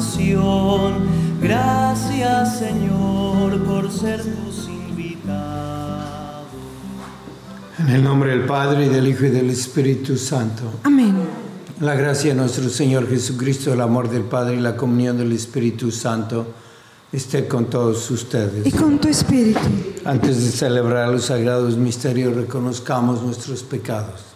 Salvación. Gracias Señor por ser tus invitados. En el nombre del Padre, y del Hijo y del Espíritu Santo. Amén. La gracia de nuestro Señor Jesucristo, el amor del Padre y la comunión del Espíritu Santo esté con todos ustedes. Y con tu espíritu. Antes de celebrar los sagrados misterios, reconozcamos nuestros pecados.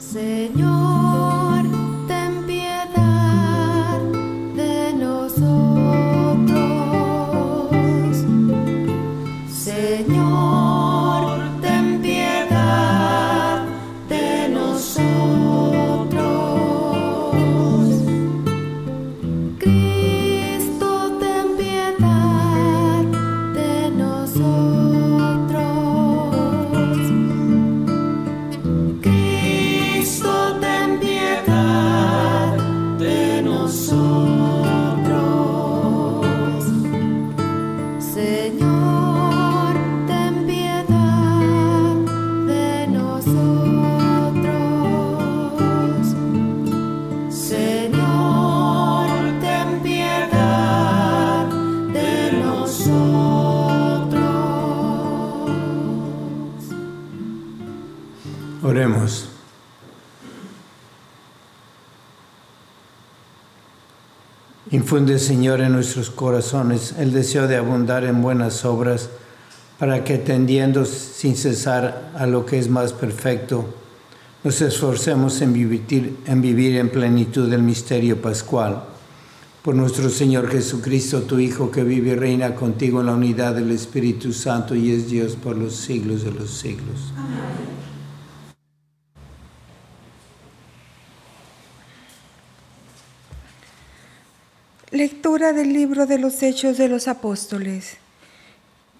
Señor, Infunde, Señor, en nuestros corazones el deseo de abundar en buenas obras, para que tendiendo sin cesar a lo que es más perfecto, nos esforcemos en vivir, en plenitud el misterio pascual. Por nuestro Señor Jesucristo, tu Hijo, que vive y reina contigo en la unidad del Espíritu Santo y es Dios por los siglos de los siglos. Lectura del libro de los Hechos de los Apóstoles.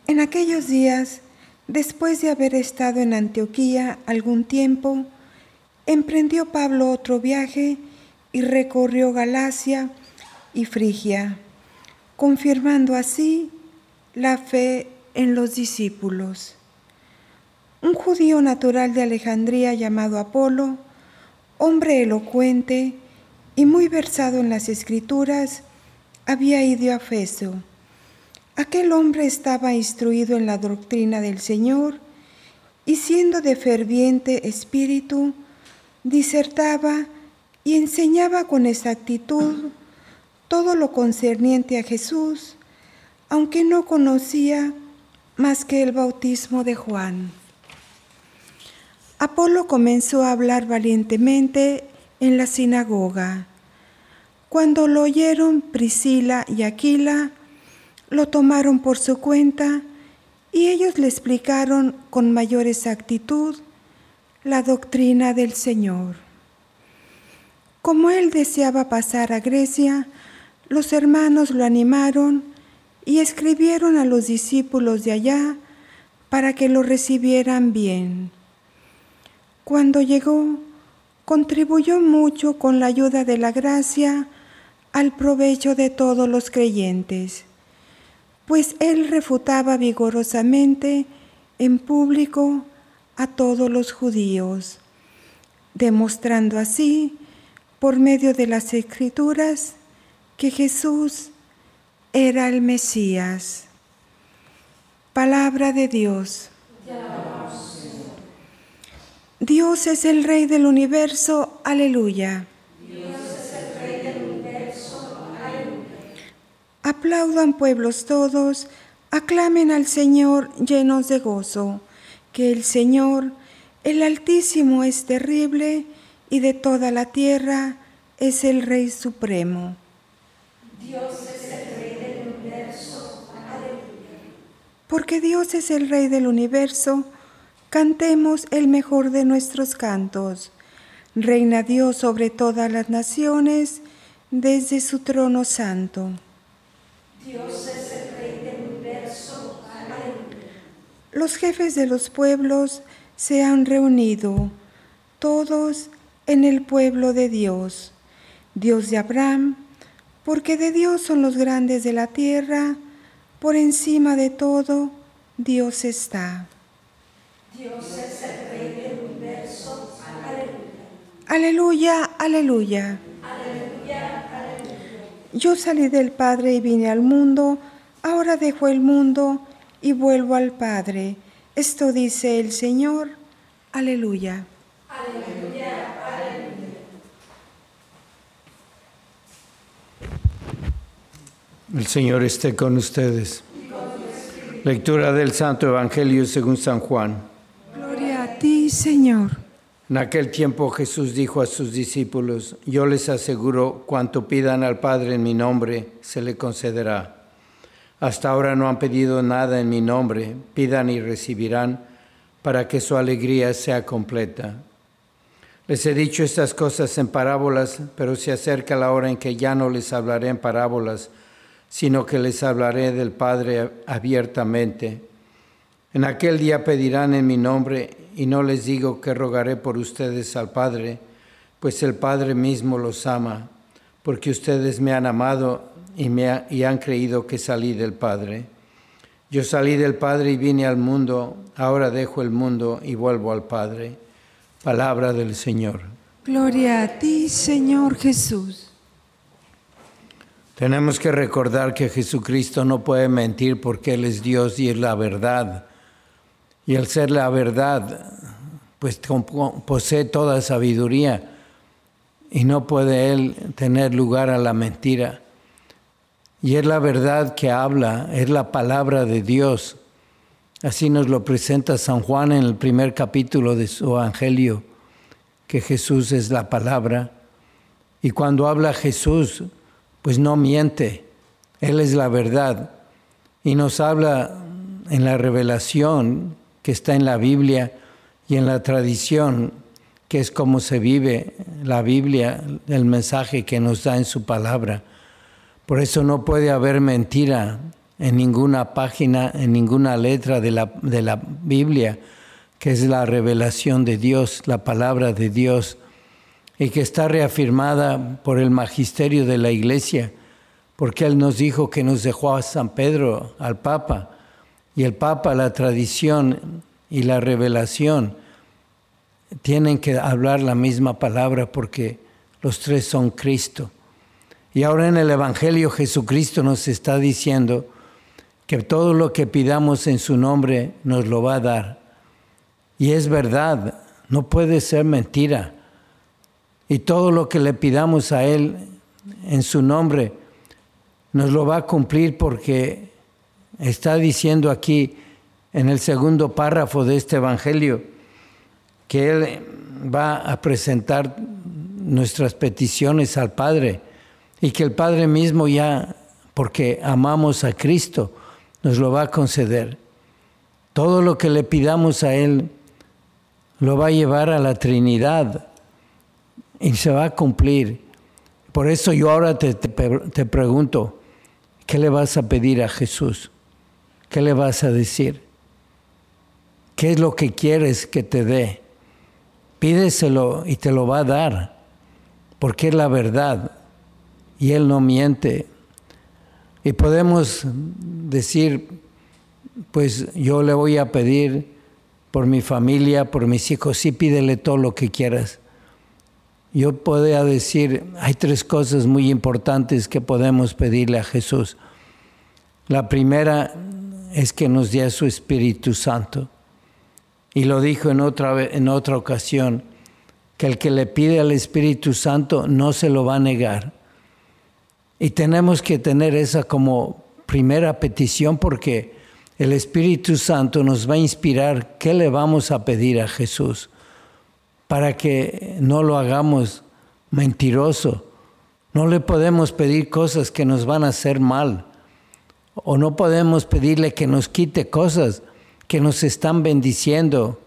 En aquellos días, después de haber estado en Antioquía algún tiempo, emprendió Pablo otro viaje y recorrió Galacia y Frigia, confirmando así la fe en los discípulos. Un judío natural de Alejandría llamado Apolo, hombre elocuente y muy versado en las escrituras, había ido a Feso. Aquel hombre estaba instruido en la doctrina del Señor y siendo de ferviente espíritu, disertaba y enseñaba con exactitud todo lo concerniente a Jesús, aunque no conocía más que el bautismo de Juan. Apolo comenzó a hablar valientemente en la sinagoga. Cuando lo oyeron Priscila y Aquila, lo tomaron por su cuenta y ellos le explicaron con mayor exactitud la doctrina del Señor. Como él deseaba pasar a Grecia, los hermanos lo animaron y escribieron a los discípulos de allá para que lo recibieran bien. Cuando llegó, contribuyó mucho con la ayuda de la gracia al provecho de todos los creyentes, pues él refutaba vigorosamente en público a todos los judíos, demostrando así, por medio de las escrituras, que Jesús era el Mesías. Palabra de Dios. Dios es el Rey del universo, aleluya. Aplaudan pueblos todos, aclamen al Señor llenos de gozo, que el Señor, el Altísimo, es terrible y de toda la tierra es el Rey supremo. Porque Dios es el Rey del universo, cantemos el mejor de nuestros cantos. Reina Dios sobre todas las naciones, desde su trono santo. Los jefes de los pueblos se han reunido, todos en el pueblo de Dios, Dios de Abraham, porque de Dios son los grandes de la tierra, por encima de todo, Dios está. Aleluya, aleluya. Yo salí del Padre y vine al mundo, ahora dejo el mundo y vuelvo al Padre. Esto dice el Señor. Aleluya. El Señor esté con ustedes. Lectura del Santo Evangelio según San Juan. Gloria a ti, Señor. En aquel tiempo Jesús dijo a sus discípulos, yo les aseguro, cuanto pidan al Padre en mi nombre, se le concederá. Hasta ahora no han pedido nada en mi nombre, pidan y recibirán, para que su alegría sea completa. Les he dicho estas cosas en parábolas, pero se acerca la hora en que ya no les hablaré en parábolas, sino que les hablaré del Padre abiertamente. En aquel día pedirán en mi nombre, y no les digo que rogaré por ustedes al Padre, pues el Padre mismo los ama, porque ustedes me han amado y, me ha- y han creído que salí del Padre. Yo salí del Padre y vine al mundo, ahora dejo el mundo y vuelvo al Padre. Palabra del Señor. Gloria a ti, Señor Jesús. Tenemos que recordar que Jesucristo no puede mentir porque Él es Dios y es la verdad. Y al ser la verdad, pues posee toda sabiduría y no puede Él tener lugar a la mentira. Y es la verdad que habla, es la palabra de Dios. Así nos lo presenta San Juan en el primer capítulo de su Evangelio, que Jesús es la palabra. Y cuando habla Jesús, pues no miente, Él es la verdad. Y nos habla en la revelación que está en la Biblia y en la tradición, que es como se vive la Biblia, el mensaje que nos da en su palabra. Por eso no puede haber mentira en ninguna página, en ninguna letra de la, de la Biblia, que es la revelación de Dios, la palabra de Dios y que está reafirmada por el magisterio de la Iglesia, porque Él nos dijo que nos dejó a San Pedro, al Papa, y el Papa, la tradición y la revelación tienen que hablar la misma palabra porque los tres son Cristo. Y ahora en el Evangelio Jesucristo nos está diciendo que todo lo que pidamos en su nombre nos lo va a dar. Y es verdad, no puede ser mentira. Y todo lo que le pidamos a Él en su nombre nos lo va a cumplir porque está diciendo aquí en el segundo párrafo de este Evangelio que Él va a presentar nuestras peticiones al Padre y que el Padre mismo ya, porque amamos a Cristo, nos lo va a conceder. Todo lo que le pidamos a Él lo va a llevar a la Trinidad y se va a cumplir. Por eso yo ahora te, te, te pregunto, ¿qué le vas a pedir a Jesús? ¿Qué le vas a decir? ¿Qué es lo que quieres que te dé? Pídeselo y te lo va a dar, porque es la verdad y Él no miente. Y podemos decir, pues yo le voy a pedir por mi familia, por mis hijos, sí pídele todo lo que quieras. Yo podría decir, hay tres cosas muy importantes que podemos pedirle a Jesús. La primera es que nos dé su Espíritu Santo. Y lo dijo en otra, en otra ocasión, que el que le pide al Espíritu Santo no se lo va a negar. Y tenemos que tener esa como primera petición porque el Espíritu Santo nos va a inspirar qué le vamos a pedir a Jesús para que no lo hagamos mentiroso. No le podemos pedir cosas que nos van a hacer mal. O no podemos pedirle que nos quite cosas que nos están bendiciendo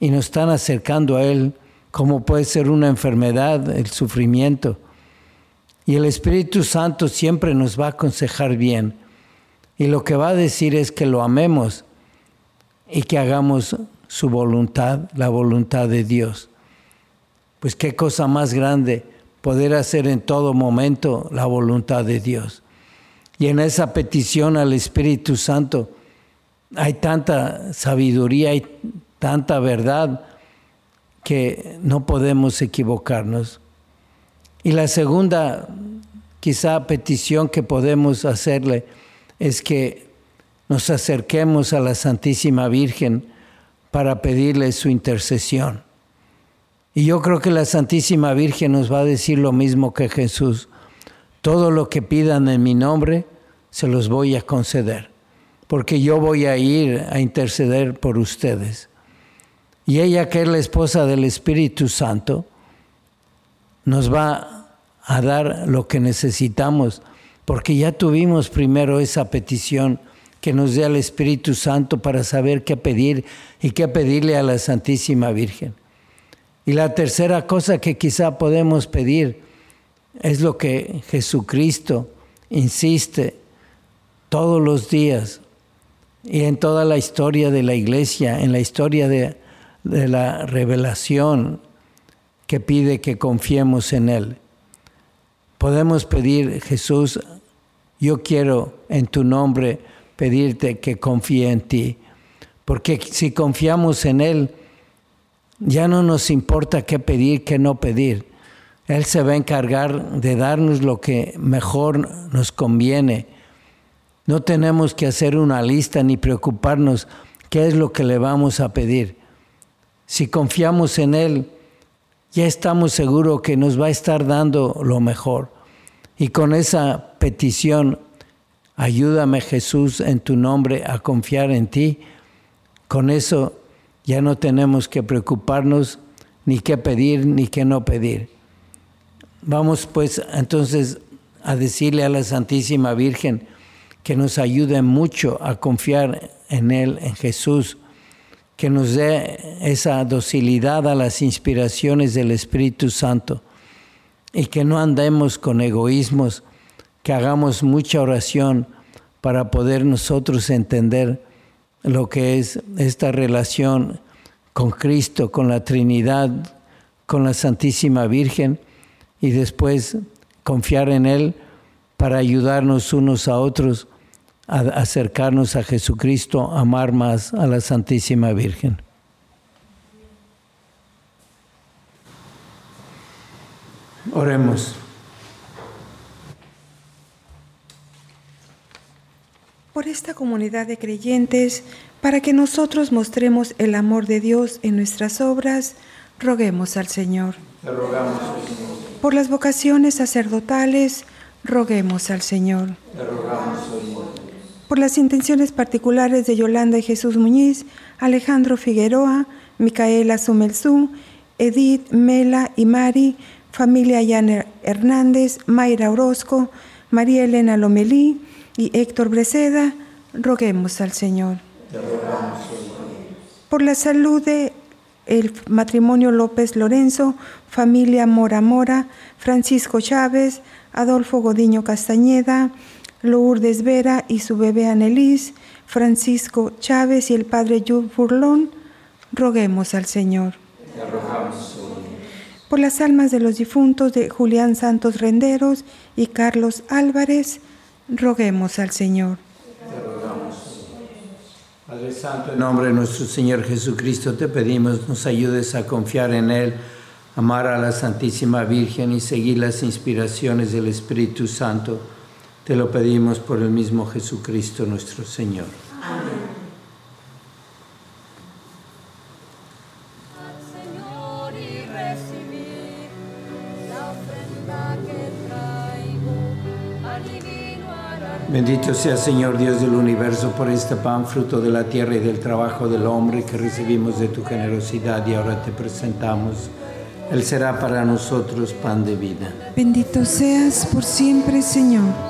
y nos están acercando a Él, como puede ser una enfermedad, el sufrimiento. Y el Espíritu Santo siempre nos va a aconsejar bien. Y lo que va a decir es que lo amemos y que hagamos su voluntad, la voluntad de Dios. Pues qué cosa más grande poder hacer en todo momento la voluntad de Dios. Y en esa petición al Espíritu Santo, hay tanta sabiduría, hay tanta verdad que no podemos equivocarnos. Y la segunda, quizá petición que podemos hacerle es que nos acerquemos a la Santísima Virgen para pedirle su intercesión. Y yo creo que la Santísima Virgen nos va a decir lo mismo que Jesús. Todo lo que pidan en mi nombre, se los voy a conceder porque yo voy a ir a interceder por ustedes. Y ella, que es la esposa del Espíritu Santo, nos va a dar lo que necesitamos, porque ya tuvimos primero esa petición que nos dé al Espíritu Santo para saber qué pedir y qué pedirle a la Santísima Virgen. Y la tercera cosa que quizá podemos pedir es lo que Jesucristo insiste todos los días y en toda la historia de la iglesia, en la historia de, la revelación que pide que confiemos en Él. Podemos pedir, Jesús, yo quiero en tu nombre pedirte que confíe en ti, porque si confiamos en Él, ya no nos importa qué pedir, qué no pedir. Él se va a encargar de darnos lo que mejor nos conviene no tenemos que hacer una lista ni preocuparnos qué es lo que le vamos a pedir. Si confiamos en Él, ya estamos seguros que nos va a estar dando lo mejor. Y con esa petición, ayúdame Jesús en tu nombre a confiar en ti. Con eso ya no tenemos que preocuparnos ni qué pedir ni qué no pedir. Vamos pues entonces a decirle a la Santísima Virgen, que nos ayude mucho a confiar en Él, en Jesús, que nos dé esa docilidad a las inspiraciones del Espíritu Santo y que no andemos con egoísmos, que hagamos mucha oración para poder nosotros entender lo que es esta relación con Cristo, con la Trinidad, con la Santísima Virgen y después confiar en Él para ayudarnos unos a otros a acercarnos a Jesucristo, amar más a la Santísima Virgen. Oremos. Por esta comunidad de creyentes, para que nosotros mostremos el amor de Dios en nuestras obras, roguemos al Señor. Te rogamos, Señor. Por las vocaciones sacerdotales, roguemos al Señor. Señor. Por las intenciones particulares de Yolanda y Jesús Muñiz, Alejandro Figueroa, Micaela Sumelzú, Edith, Mela y Mari, familia Yana Hernández, Mayra Orozco, María Elena Lomelí y Héctor Breceda, roguemos al Señor. Señor. Por la salud de el matrimonio López Lorenzo, familia Mora Mora, Francisco Chávez, Adolfo Godiño Castañeda, Lourdes Vera y su bebé Anelis, Francisco Chávez y el padre Yul Furlón, roguemos al Señor. Por las almas de los difuntos de Julián Santos Renderos y Carlos Álvarez, roguemos al Señor. Padre Santo, en nombre de nuestro Señor Jesucristo, te pedimos nos ayudes a confiar en Él, amar a la Santísima Virgen y seguir las inspiraciones del Espíritu Santo. Te lo pedimos por el mismo Jesucristo nuestro Señor. arar. Bendito sea Señor Dios del universo por este pan, fruto de la tierra y del trabajo del hombre que recibimos de tu generosidad y ahora te presentamos. Él será para nosotros pan de vida. Bendito seas por siempre, Señor.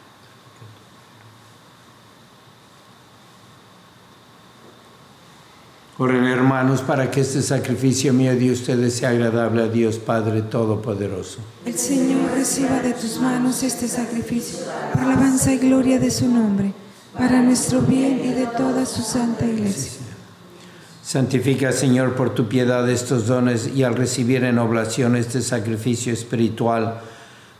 Oren hermanos para que este sacrificio mío de ustedes sea agradable a Dios Padre Todopoderoso. El Señor reciba de tus manos este sacrificio, para alabanza y gloria de su nombre, para nuestro bien y de toda su santa iglesia. Santifica, Señor, por tu piedad estos dones y al recibir en oblación este sacrificio espiritual,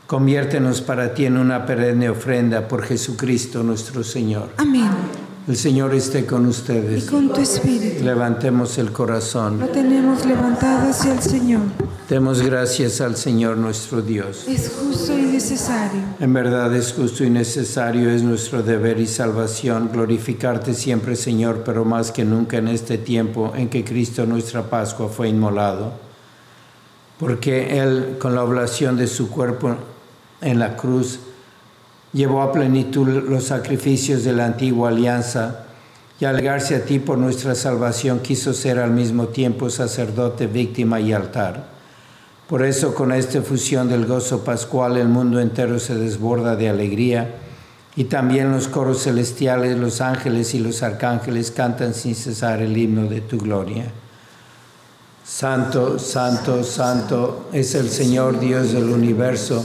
conviértenos para ti en una perenne ofrenda por Jesucristo nuestro Señor. Amén. El Señor esté con Y ustedes. con tu espíritu Levantemos el lo corazón. tenemos levantado hacia el Señor. Demos gracias al Señor nuestro Dios. Es justo y necesario. En verdad es justo y necesario, es nuestro deber y salvación glorificarte siempre, Señor, pero más que nunca en este tiempo en que Cristo nuestra Pascua fue inmolado. Porque Él, con la oblación de su cuerpo en la cruz, llevó a plenitud los sacrificios de la antigua alianza y al llegarse a ti por nuestra salvación quiso ser al mismo tiempo sacerdote, víctima y altar. Por eso con esta fusión del gozo pascual el mundo entero se desborda de alegría y también los coros celestiales, los ángeles y los arcángeles cantan sin cesar el himno de tu gloria. Santo, santo, santo es el Señor Dios del universo.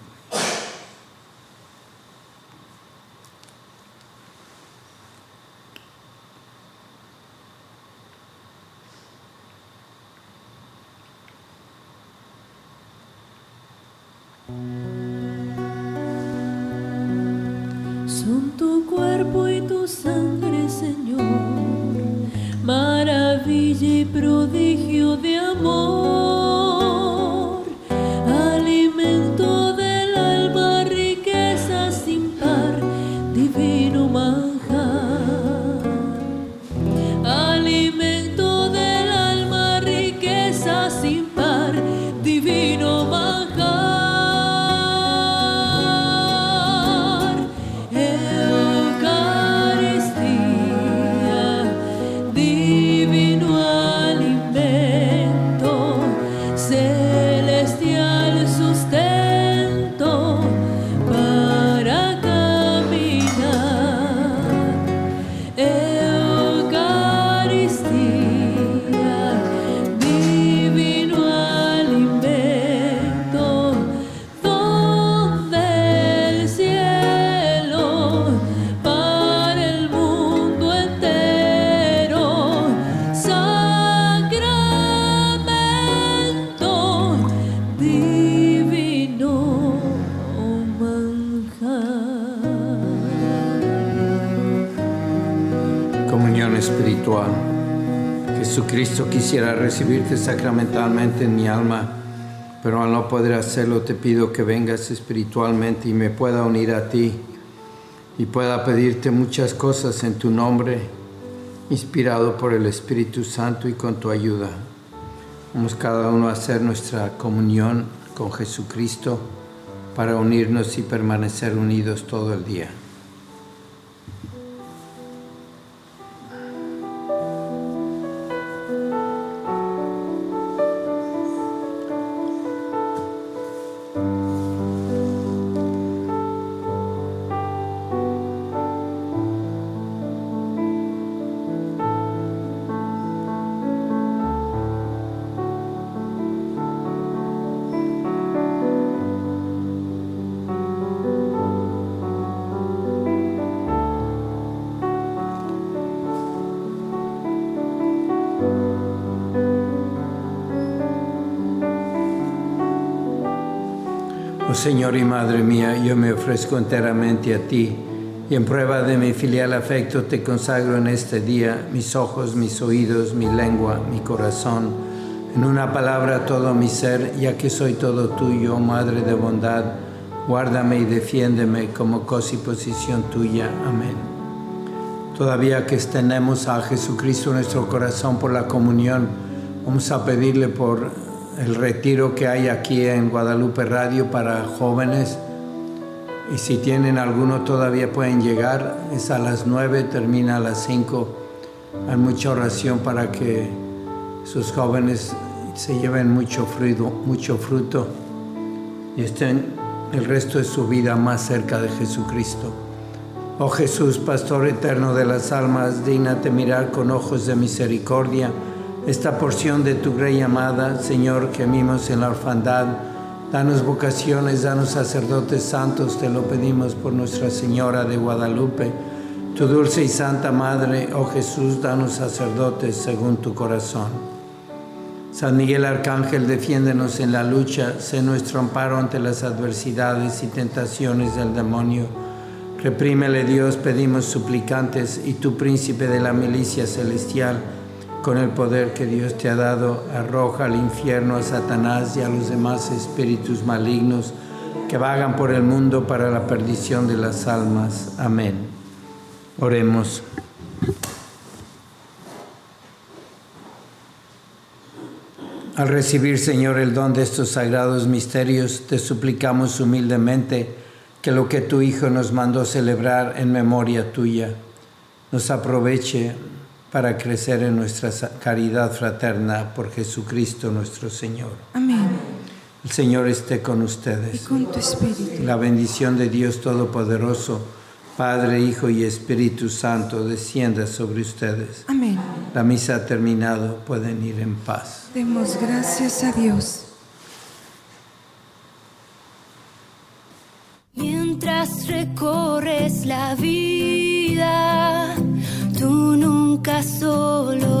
Jesucristo quisiera recibirte sacramentalmente en mi alma, pero al no poder hacerlo te pido que vengas espiritualmente y me pueda unir a ti y pueda pedirte muchas cosas en tu nombre, inspirado por el Espíritu Santo y con tu ayuda. Vamos cada uno a hacer nuestra comunión con Jesucristo para unirnos y permanecer unidos todo el día. Oh Señor y Madre mía, yo me ofrezco enteramente a ti y en prueba de mi filial afecto te consagro en este día mis ojos, mis oídos, mi lengua, mi corazón, en una palabra todo mi ser, ya que soy todo tuyo, oh Madre de bondad, guárdame y defiéndeme como cosa y posición tuya. Amén. Todavía que tenemos a Jesucristo nuestro corazón por la comunión, vamos a pedirle por el retiro que hay aquí en Guadalupe Radio para jóvenes. Y si tienen alguno todavía pueden llegar. Es a las 9, termina a las 5. Hay mucha oración para que sus jóvenes se lleven mucho fruto, mucho fruto y estén el resto de su vida más cerca de Jesucristo. Oh Jesús, Pastor eterno de las almas, dígnate mirar con ojos de misericordia esta porción de tu grey amada, Señor, que mimos en la orfandad. Danos vocaciones, danos sacerdotes santos, te lo pedimos por Nuestra Señora de Guadalupe. Tu dulce y santa Madre, oh Jesús, danos sacerdotes según tu corazón. San Miguel Arcángel, defiéndenos en la lucha, sé nuestro amparo ante las adversidades y tentaciones del demonio. Reprímele Dios, pedimos suplicantes, y tu príncipe de la milicia celestial, con el poder que Dios te ha dado, arroja al infierno a Satanás y a los demás espíritus malignos que vagan por el mundo para la perdición de las almas. Amén. Oremos. Al recibir, Señor, el don de estos sagrados misterios, te suplicamos humildemente que lo que tu Hijo nos mandó celebrar en memoria tuya nos aproveche para crecer en nuestra caridad fraterna por Jesucristo nuestro Señor. Amén. El Señor esté con Y ustedes. con tu espíritu. La bendición de Dios Todopoderoso, Padre, Hijo y Espíritu Santo, descienda sobre ustedes. Amén. La misa ha terminado, pueden ir en paz. Demos gracias a Dios. Mientras recorres la vida, solo